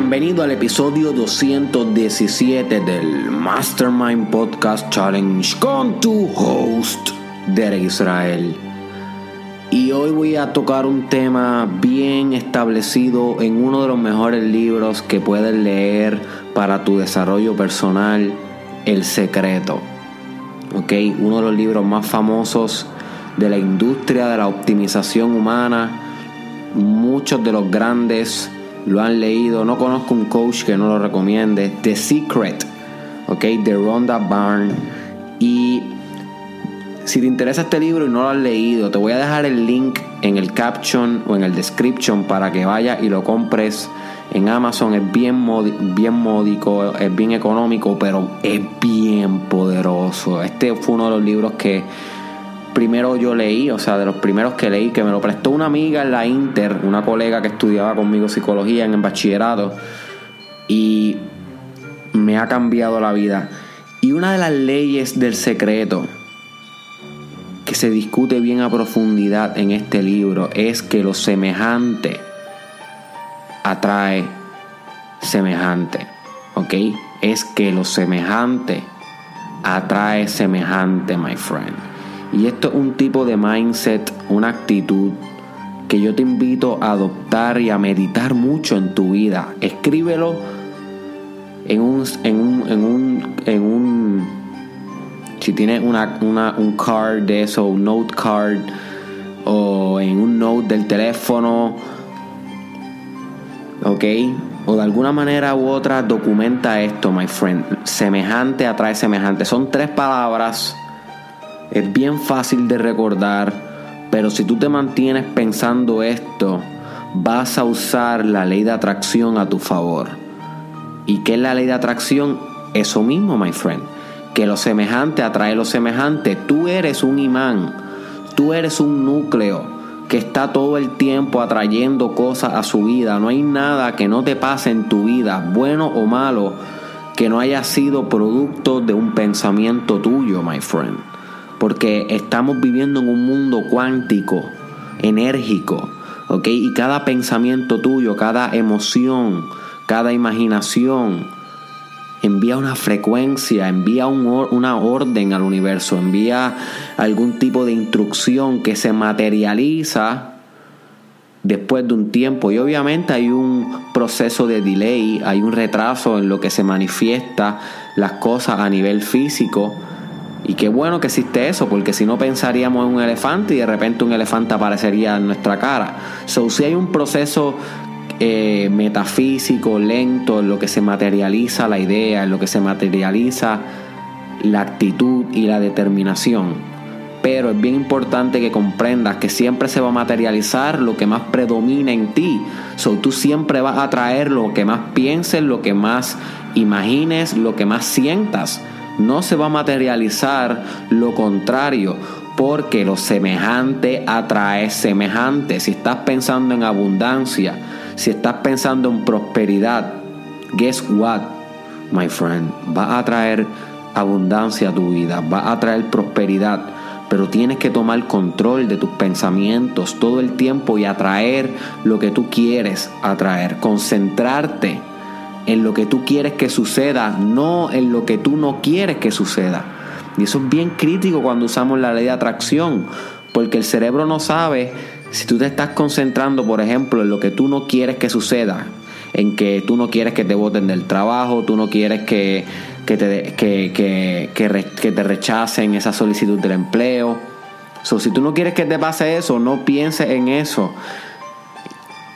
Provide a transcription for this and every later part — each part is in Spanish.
bienvenido al episodio 217 del Mastermind Podcast Challenge con tu host, Derek Israel. Y hoy voy a tocar un tema bien establecido en uno de los mejores libros que puedes leer para tu desarrollo personal, El Secreto. ¿Ok? Uno de los libros más famosos de la industria de la optimización humana. Muchos de los grandes lo han leído. No conozco un coach que no lo recomiende. The Secret, ¿ok? De Rhonda Byrne. Y si te interesa este libro y no lo has leído, te voy a dejar el link en el caption o en el description para que vayas y lo compres en Amazon. Es bien, bien módico, es bien económico, pero es bien poderoso. Este fue uno de los libros que primero yo leí, o sea, de los primeros que leí, que me lo prestó una amiga en la Inter, una colega que estudiaba conmigo psicología en el bachillerato, y me ha cambiado la vida. Y una de las leyes del secreto que se discute bien a profundidad en este libro es que lo semejante atrae semejante, ¿ok? Es que lo semejante atrae semejante, my friend. Y esto es un tipo de mindset, una actitud que yo te invito a adoptar y a meditar mucho en tu vida. Escríbelo en un, en un, en un, en un si tienes una, una, un card de eso, un note card, o en un note del teléfono, ok, o de alguna manera u otra documenta esto, my friend. Semejante atrae semejante. Son tres palabras es bien fácil de recordar, pero si tú te mantienes pensando esto, vas a usar la ley de atracción a tu favor. ¿Y qué es la ley de atracción? Eso mismo, my friend. Que lo semejante atrae lo semejante. Tú eres un imán. Tú eres un núcleo que está todo el tiempo atrayendo cosas a su vida. No hay nada que no te pase en tu vida, bueno o malo, que no haya sido producto de un pensamiento tuyo, my friend porque estamos viviendo en un mundo cuántico, enérgico, ¿ok? Y cada pensamiento tuyo, cada emoción, cada imaginación, envía una frecuencia, envía una orden al universo, envía algún tipo de instrucción que se materializa después de un tiempo. Y obviamente hay un proceso de delay, hay un retraso en lo que se manifiesta las cosas a nivel físico y qué bueno que existe eso, porque si no pensaríamos en un elefante y de repente un elefante aparecería en nuestra cara. So, si hay un proceso eh, metafísico, lento, en lo que se materializa la idea, en lo que se materializa la actitud y la determinación. Pero es bien importante que comprendas que siempre se va a materializar lo que más predomina en ti. So, tú siempre vas a traer lo que más pienses, lo que más imagines, lo que más sientas no se va a materializar lo contrario, porque lo semejante atrae semejante. Si estás pensando en abundancia, si estás pensando en prosperidad, guess what, my friend, va a traer abundancia a tu vida, va a traer prosperidad. Pero tienes que tomar control de tus pensamientos todo el tiempo y atraer lo que tú quieres atraer. Concentrarte en lo que tú quieres que suceda, no en lo que tú no quieres que suceda. Y eso es bien crítico cuando usamos la ley de atracción, porque el cerebro no sabe si tú te estás concentrando, por ejemplo, en lo que tú no quieres que suceda, en que tú no quieres que te voten del trabajo, tú no quieres que, te, que, que, te rechacen esa solicitud del empleo. So, si tú no quieres que te pase eso, no pienses en eso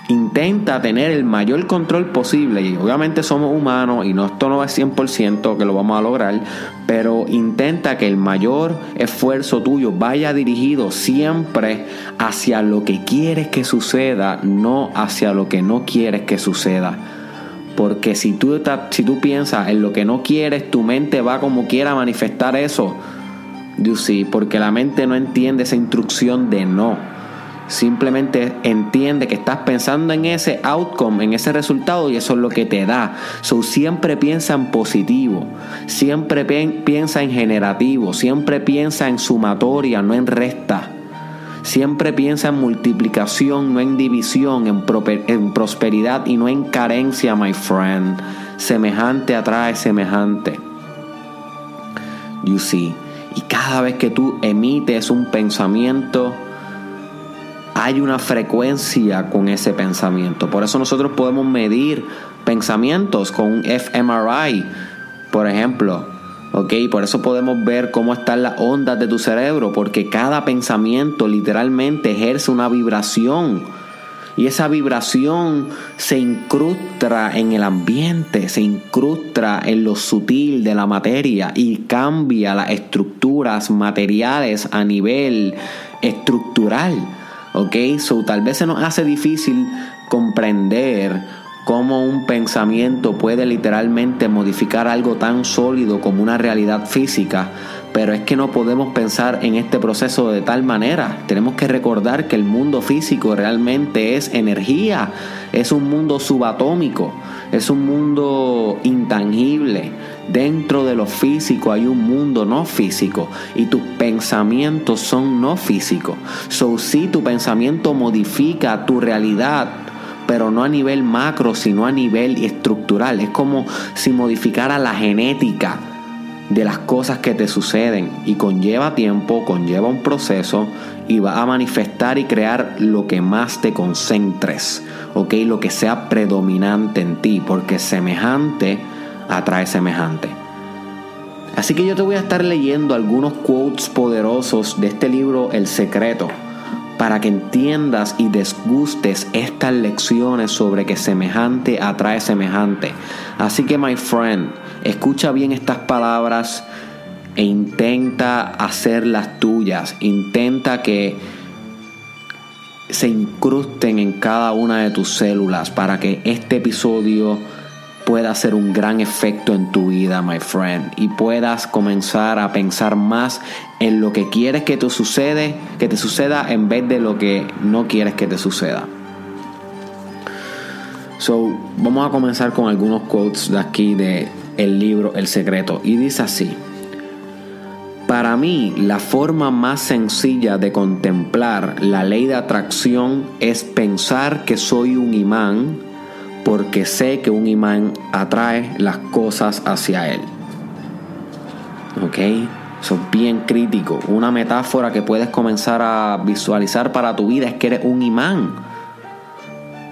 intenta tener el mayor control posible y obviamente somos humanos y no, esto no es 100% que lo vamos a lograr, pero intenta que el mayor esfuerzo tuyo vaya dirigido siempre hacia lo que quieres que suceda, no hacia lo que no quieres que suceda. Porque si tú, si tú piensas en lo que no quieres, tu mente va como quiera manifestar eso. You porque la mente no entiende esa instrucción de no. Simplemente entiende que estás pensando en ese outcome, en ese resultado y eso es lo que te da. So, siempre piensa en positivo, siempre piensa en generativo, siempre piensa en sumatoria, no en resta. Siempre piensa en multiplicación, no en división, en, prosperidad y no en carencia, my friend. Semejante atrae semejante. You see. Y cada vez que tú emites un pensamiento, hay una frecuencia con ese pensamiento. Por eso nosotros podemos medir pensamientos con un fMRI, por ejemplo. ¿ok? Por eso podemos ver cómo están las ondas de tu cerebro, porque cada pensamiento literalmente ejerce una vibración. Y esa vibración se incrusta en el ambiente, se incrusta en lo sutil de la materia y cambia las estructuras materiales a nivel estructural. ¿Ok? So tal vez se nos hace difícil comprender cómo un pensamiento puede literalmente modificar algo tan sólido como una realidad física, pero es que no podemos pensar en este proceso de tal manera. Tenemos que recordar que el mundo físico realmente es energía, es un mundo subatómico, es un mundo intangible. Dentro de lo físico hay un mundo no físico y tus pensamientos son no físicos. So, si tu pensamiento modifica tu realidad, pero no a nivel macro, sino a nivel estructural. Es como si modificara la genética de las cosas que te suceden y conlleva tiempo, conlleva un proceso y va a manifestar y crear lo que más te concentres, ¿ok? Lo que sea predominante en ti, porque semejante atrae semejante. Así que yo te voy a estar leyendo algunos quotes poderosos de este libro El Secreto para que entiendas y desgustes estas lecciones sobre que semejante atrae semejante. Así que, my friend, escucha bien estas palabras e intenta hacerlas tuyas. Intenta que se incrusten en cada una de tus células para que este episodio pueda hacer un gran efecto en tu vida, my friend, y puedas comenzar a pensar más en lo que quieres que te sucede, que te suceda en vez de lo que no quieres que te suceda. So, vamos a comenzar con algunos quotes de aquí de el libro El secreto y dice así: Para mí, la forma más sencilla de contemplar la ley de atracción es pensar que soy un imán porque sé que un imán atrae las cosas hacia él. ¿Ok? Eso es bien crítico. Una metáfora que puedes comenzar a visualizar para tu vida es que eres un imán.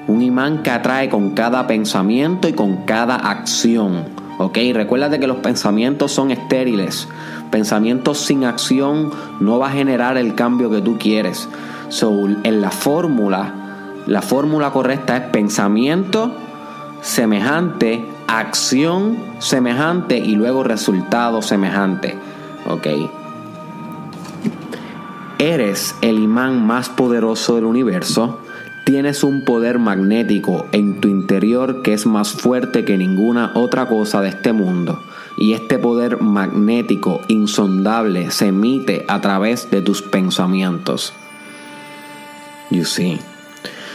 Un imán que atrae con cada pensamiento y con cada acción. ¿Ok? Recuerda que los pensamientos son estériles. Pensamientos sin acción no va a generar el cambio que tú quieres. So, en la fórmula, la fórmula correcta es pensamiento semejante, acción semejante y luego resultado semejante. ¿Ok? Eres el imán más poderoso del universo. Tienes un poder magnético en tu interior que es más fuerte que ninguna otra cosa de este mundo. Y este poder magnético insondable se emite a través de tus pensamientos. You see.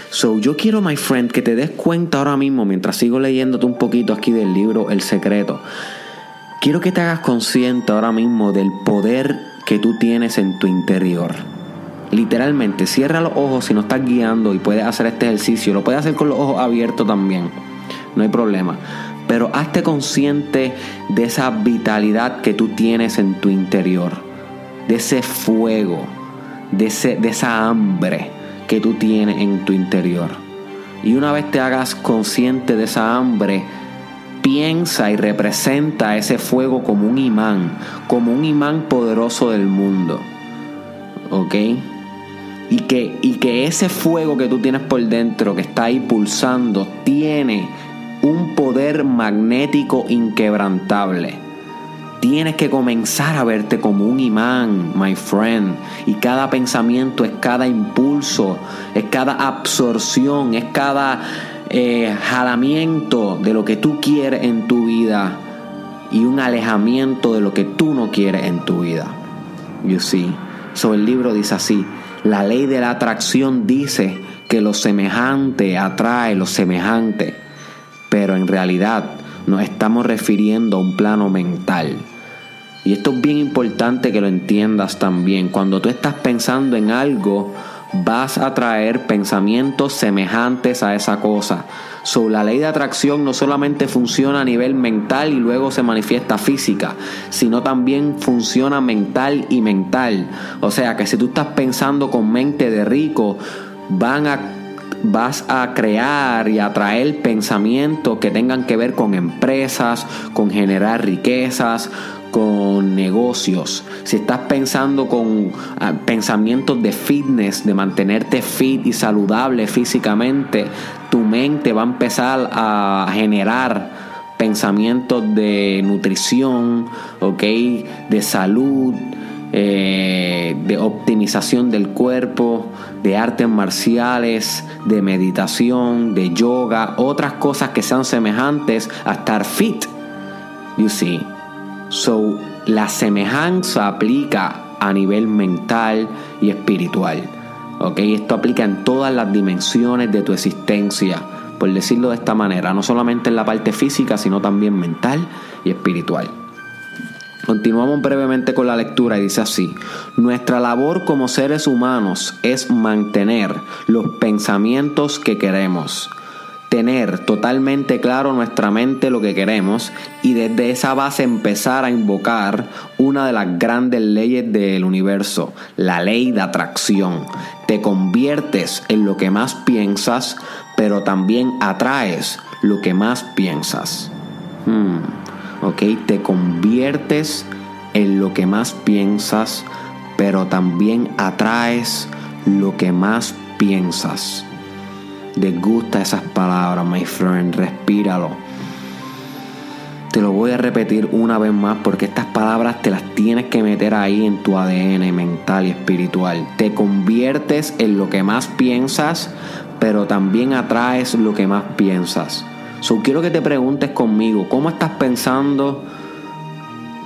So, yo quiero, my friend, que te des cuenta ahora mismo, mientras sigo leyéndote un poquito aquí del libro El Secreto. Quiero que te hagas consciente ahora mismo del poder que tú tienes en tu interior. Literalmente, cierra los ojos si no estás guiando y puedes hacer este ejercicio. Lo puedes hacer con los ojos abiertos también. No hay problema. Pero hazte consciente de esa vitalidad que tú tienes en tu interior. De ese fuego. De, ese, de esa hambre que tú tienes en tu interior. Y una vez te hagas consciente de esa hambre, piensa y representa ese fuego como un imán, como un imán poderoso del mundo. ¿Ok? Y que, y que ese fuego que tú tienes por dentro, que está ahí pulsando, tiene un poder magnético inquebrantable Tienes que comenzar a verte como un imán, my friend. Y cada pensamiento es cada impulso, es cada absorción, es cada eh, jalamiento de lo que tú quieres en tu vida y un alejamiento de lo que tú no quieres en tu vida. You see. So el libro dice así: la ley de la atracción dice que lo semejante atrae lo semejante, pero en realidad nos estamos refiriendo a un plano mental. Y esto es bien importante que lo entiendas también. Cuando tú estás pensando en algo, vas a traer pensamientos semejantes a esa cosa. So, la ley de atracción no solamente funciona a nivel mental y luego se manifiesta física, sino también funciona mental y mental. O sea que si tú estás pensando con mente de rico, van a vas a crear y atraer pensamientos que tengan que ver con empresas, con generar riquezas, con negocios, si estás pensando con ah, pensamientos de fitness, de mantenerte fit y saludable físicamente, tu mente va a empezar a generar pensamientos de nutrición, ¿ok? De salud, eh, de optimización del cuerpo, de artes marciales, de meditación, de yoga, otras cosas que sean semejantes a estar fit. You see. So, la semejanza aplica a nivel mental y espiritual. ¿ok? Esto aplica en todas las dimensiones de tu existencia, por decirlo de esta manera, no solamente en la parte física, sino también mental y espiritual. Continuamos brevemente con la lectura y dice así, nuestra labor como seres humanos es mantener los pensamientos que queremos tener totalmente claro nuestra mente lo que queremos y desde esa base empezar a invocar una de las grandes leyes del universo, la ley de atracción. Te conviertes en lo que más piensas, pero también atraes lo que más piensas. Hmm, ok, te conviertes en lo que más piensas, pero también atraes lo que más piensas. Desgusta esas palabras, my friend. Respíralo. Te lo voy a repetir una vez más porque estas palabras te las tienes que meter ahí en tu ADN mental y espiritual. Te conviertes en lo que más piensas, pero también atraes lo que más piensas. So, quiero que te preguntes conmigo, ¿cómo estás pensando?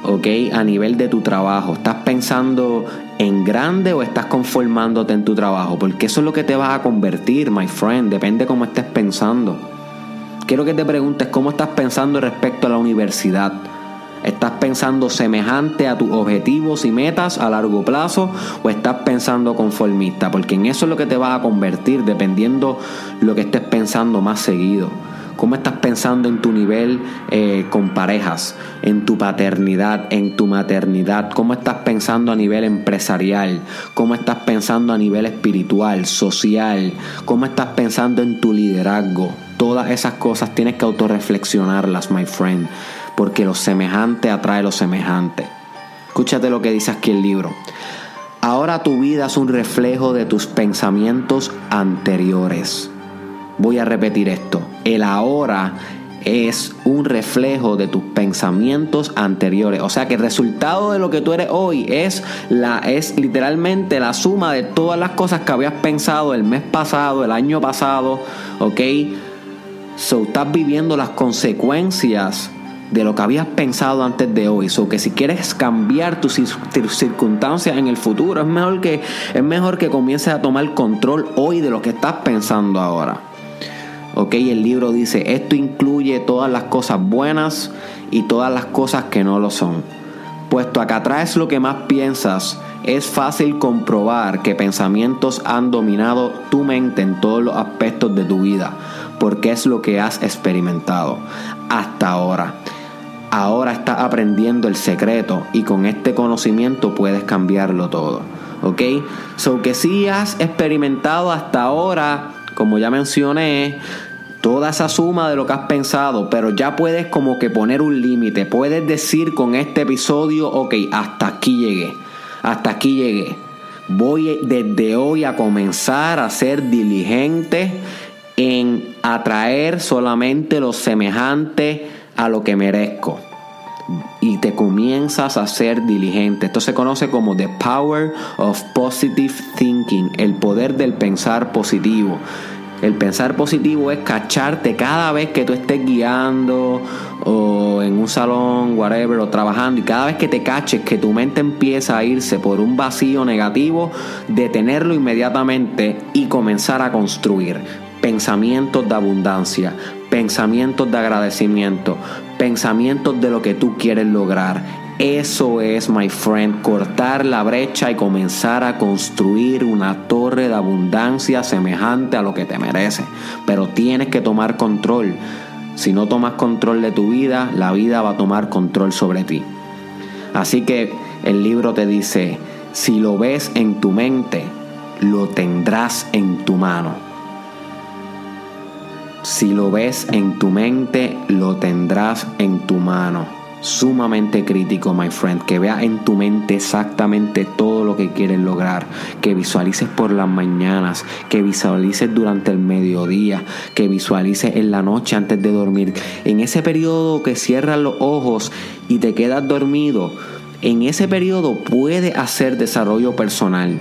¿ok? A nivel de tu trabajo. ¿Estás pensando en grande o estás conformándote en tu trabajo? Porque eso es lo que te vas a convertir, my friend. Depende cómo estés pensando. Quiero que te preguntes cómo estás pensando respecto a la universidad. ¿Estás pensando semejante a tus objetivos y metas a largo plazo o estás pensando conformista? Porque en eso es lo que te vas a convertir dependiendo lo que estés pensando más seguido. ¿Cómo estás pensando en tu nivel eh, con parejas, en tu paternidad, en tu maternidad? ¿Cómo estás pensando a nivel empresarial? ¿Cómo estás pensando a nivel espiritual, social? ¿Cómo estás pensando en tu liderazgo? Todas esas cosas tienes que autorreflexionarlas, my friend, porque lo semejante atrae lo semejante. Escúchate lo que dice aquí el libro. Ahora tu vida es un reflejo de tus pensamientos anteriores. Voy a repetir esto. El ahora es un reflejo de tus pensamientos anteriores. O sea que el resultado de lo que tú eres hoy es, la, es literalmente la suma de todas las cosas que habías pensado el mes pasado, el año pasado. ¿Ok? So estás viviendo las consecuencias de lo que habías pensado antes de hoy. So que si quieres cambiar tus, circunstancias en el futuro, es mejor que, es mejor que comiences a tomar control hoy de lo que estás pensando ahora. Ok, el libro dice, esto incluye todas las cosas buenas y todas las cosas que no lo son. Puesto acá traes lo que más piensas, es fácil comprobar que pensamientos han dominado tu mente en todos los aspectos de tu vida, porque es lo que has experimentado hasta ahora. Ahora estás aprendiendo el secreto y con este conocimiento puedes cambiarlo todo. ¿Ok? So que si has experimentado hasta ahora como ya mencioné, toda esa suma de lo que has pensado, pero ya puedes como que poner un límite. Puedes decir con este episodio, ok, hasta aquí llegué, hasta aquí llegué. Voy desde hoy a comenzar a ser diligente en atraer solamente lo semejante a lo que merezco. Y te comienzas a ser diligente. Esto se conoce como the power of positive thinking, el poder del pensar positivo. El pensar positivo es cacharte cada vez que tú estés guiando o en un salón, whatever, o trabajando, y cada vez que te caches que tu mente empieza a irse por un vacío negativo, detenerlo inmediatamente y comenzar a construir pensamientos de abundancia, pensamientos de agradecimiento, pensamientos de lo que tú quieres lograr Eso es, my friend, cortar la brecha y comenzar a construir una torre de abundancia semejante a lo que te merece. Pero tienes que tomar control. Si no tomas control de tu vida, la vida va a tomar control sobre ti. Así que el libro te dice, si lo ves en tu mente, lo tendrás en tu mano. Si lo ves en tu mente, lo tendrás en tu mano. Sumamente crítico, my friend, que vea en tu mente exactamente todo lo que quieres lograr, que visualices por las mañanas, que visualices durante el mediodía, que visualices en la noche antes de dormir, en ese periodo que cierras los ojos y te quedas dormido, en ese periodo puede hacer desarrollo personal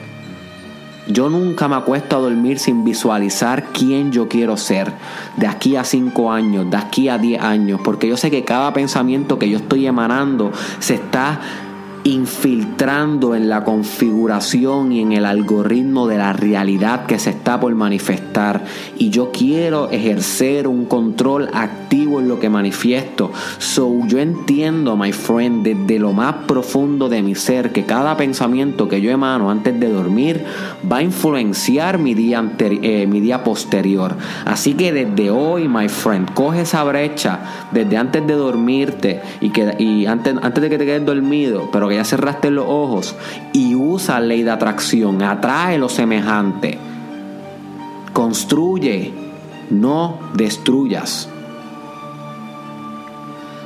yo nunca me acuesto a dormir sin visualizar quién yo quiero ser de aquí a 5 años, de aquí a 10 años, porque yo sé que cada pensamiento que yo estoy emanando se está infiltrando en la configuración y en el algoritmo de la realidad que se está por manifestar. Y yo quiero ejercer un control activo en lo que manifiesto. So yo entiendo, my friend, desde lo más profundo de mi ser, que cada pensamiento que yo emano antes de dormir va a influenciar mi día, eh, mi día posterior. Así que desde hoy, my friend, coge esa brecha desde antes de dormirte y, que, y antes, antes de que te quedes dormido, pero que ya cerraste los ojos y usa ley de atracción, atrae lo semejante. Construye, no destruyas.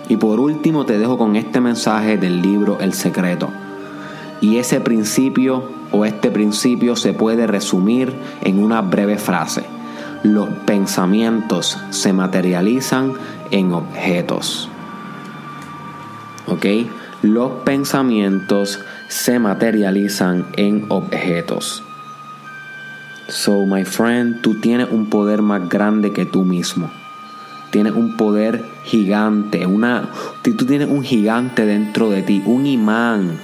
Y por último te dejo con este mensaje del libro El Secreto. Y ese principio o este principio se puede resumir en una breve frase. Los pensamientos se materializan en objetos. ¿Ok? los pensamientos se materializan en objetos. So, my friend, tú tienes un poder más grande que tú mismo. Tienes un poder gigante, una, tú tienes un gigante dentro de ti, un imán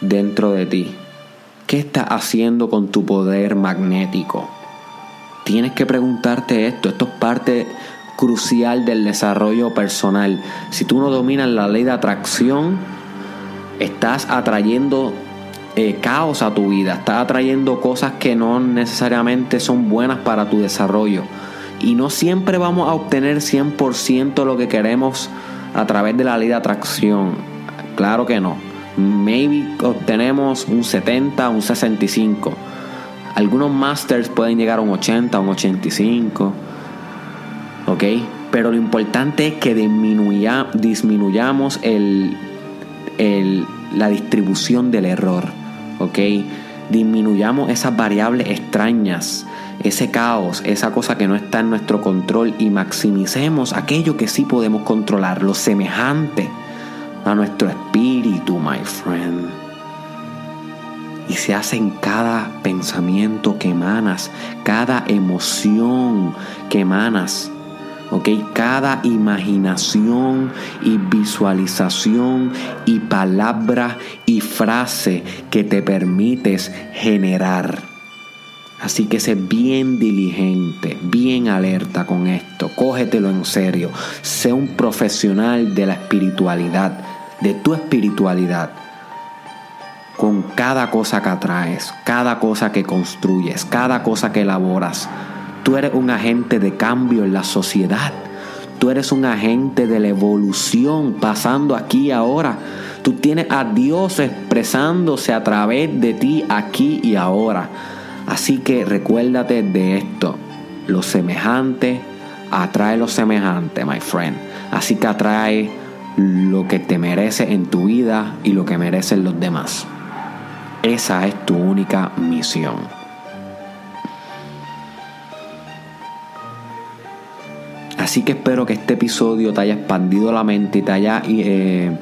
dentro de ti. ¿Qué estás haciendo con tu poder magnético? Tienes que preguntarte esto. Esto es parte crucial del desarrollo personal. Si tú no dominas la ley de atracción, estás atrayendo eh, caos a tu vida, estás atrayendo cosas que no necesariamente son buenas para tu desarrollo. Y no siempre vamos a obtener 100% lo que queremos a través de la ley de atracción. Claro que no. Maybe obtenemos un 70, un 65. Algunos masters pueden llegar a un 80, un 85. ¿Ok? Pero lo importante es que disminuyamos el, la distribución del error. ¿Ok? Disminuyamos esas variables extrañas, ese caos, esa cosa que no está en nuestro control y maximicemos aquello que sí podemos controlar, lo semejante a nuestro espíritu, my friend. Y se hace en cada pensamiento que emanas, cada emoción que emanas. ¿Ok? Cada imaginación y visualización y palabra y frase que te permites generar. Así que sé bien diligente, bien alerta con esto, cógetelo en serio, sé un profesional de la espiritualidad, de tu espiritualidad, con cada cosa que atraes, cada cosa que construyes, cada cosa que elaboras Tú eres un agente de cambio en la sociedad. Tú eres un agente de la evolución pasando aquí ahora. Tú tienes a Dios expresándose a través de ti aquí y ahora. Así que recuérdate de esto. Lo semejante atrae lo semejante, my friend. Así que atrae lo que te merece en tu vida y lo que merecen los demás. Esa es tu única misión. Así que espero que este episodio te haya expandido la mente y te haya, eh,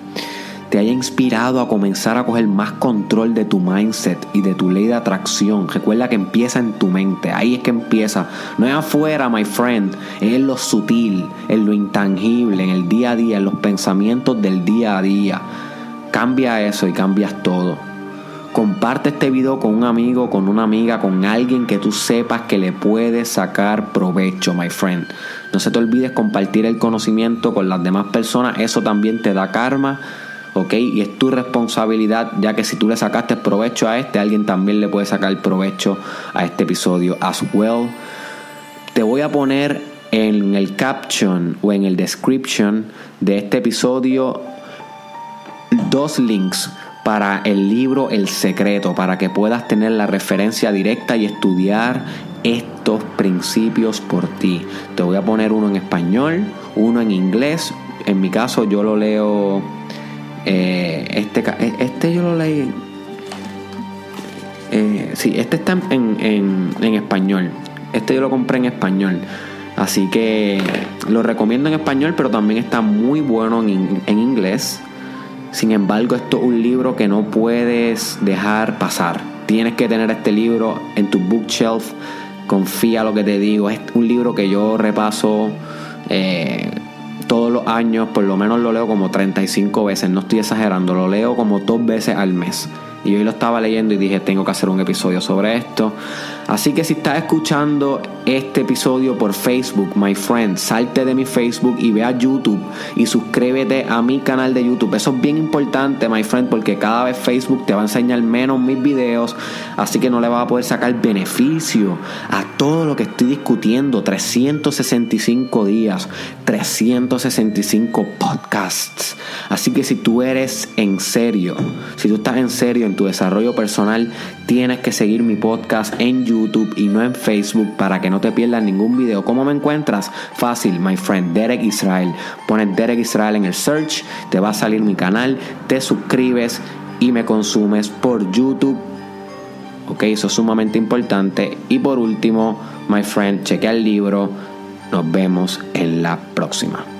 te haya inspirado a comenzar a coger más control de tu mindset y de tu ley de atracción. Recuerda que empieza en tu mente, ahí es que empieza. No es afuera, my friend, es en lo sutil, en lo intangible, en el día a día, en los pensamientos del día a día. Cambia eso y cambias todo. Comparte este video con un amigo, con una amiga, con alguien que tú sepas que le puede sacar provecho, my friend. No se te olvides compartir el conocimiento con las demás personas, eso también te da karma. ¿ok? Y es tu responsabilidad, ya que si tú le sacaste provecho a este, alguien también le puede sacar provecho a este episodio as well. Te voy a poner en el caption o en el description de este episodio dos links para el libro El Secreto, para que puedas tener la referencia directa y estudiar estos principios por ti. Te voy a poner uno en español, uno en inglés. En mi caso yo lo leo, eh, este, este yo lo leí, eh, sí, este está en, en, español. Este yo lo compré en español. Así que lo recomiendo en español, pero también está muy bueno en, en inglés. Sin embargo, esto es un libro que no puedes dejar pasar. Tienes que tener este libro en tu bookshelf. Confía lo que te digo. Es un libro que yo repaso eh, todos los años. Por lo menos lo leo como 35 veces. No estoy exagerando. Lo leo como dos veces al mes. Y hoy lo estaba leyendo y dije, tengo que hacer un episodio sobre esto. Así que si estás escuchando este episodio por Facebook, my friend, salte de mi Facebook y ve a YouTube y suscríbete a mi canal de YouTube. Eso es bien importante, my friend, porque cada vez Facebook te va a enseñar menos mis videos, así que no le vas a poder sacar beneficio a todo lo que estoy discutiendo. 365 días, 365 podcasts. Así que si tú eres en serio, si tú estás en serio en tu desarrollo personal, tienes que seguir mi podcast en YouTube y no en Facebook para que no te pierdas ningún video. ¿Cómo me encuentras? Fácil, my friend, Derek Israel. Pones Derek Israel en el search, te va a salir mi canal, te suscribes y me consumes por YouTube. Ok, eso es sumamente importante. Y por último, my friend, chequea el libro. Nos vemos en la próxima.